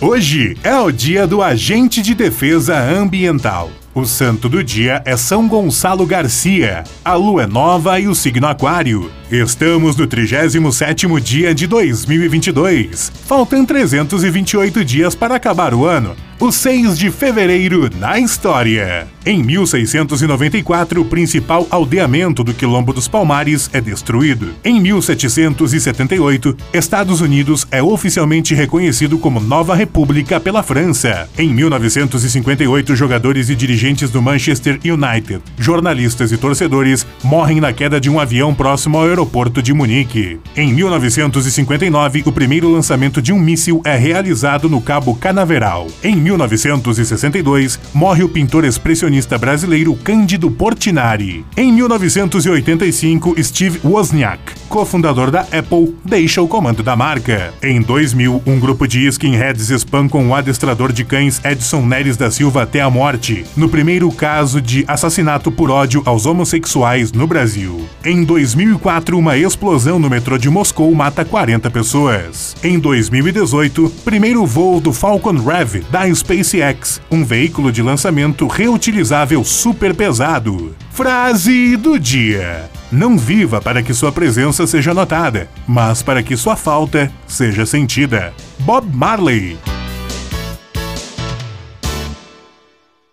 Hoje é o dia do agente de defesa ambiental. O santo do dia é São Gonçalo Garcia. A lua é nova e o signo aquário. Estamos no 37º dia de 2022. Faltam 328 dias para acabar o ano. O 6 de fevereiro na história. Em 1694, o principal aldeamento do Quilombo dos Palmares é destruído. Em 1778, Estados Unidos é oficialmente reconhecido como Nova República pela França. Em 1958, jogadores e dirigentes do Manchester United, jornalistas e torcedores morrem na queda de um avião próximo ao aeroporto de Munique. Em 1959, o primeiro lançamento de um míssil é realizado no Cabo Canaveral. Em 1962, morre o pintor expressionista brasileiro Cândido Portinari. Em 1985, Steve Wozniak, cofundador da Apple, deixa o comando da marca. Em 2000, um grupo de skinheads espancam o adestrador de cães Edson Neres da Silva até a morte, no primeiro caso de assassinato por ódio aos homossexuais no Brasil. Em 2004, uma explosão no metrô de Moscou mata 40 pessoas. Em 2018, primeiro voo do Falcon Rev da SpaceX, um veículo de lançamento reutilizável super pesado. Frase do dia: Não viva para que sua presença seja notada, mas para que sua falta seja sentida. Bob Marley.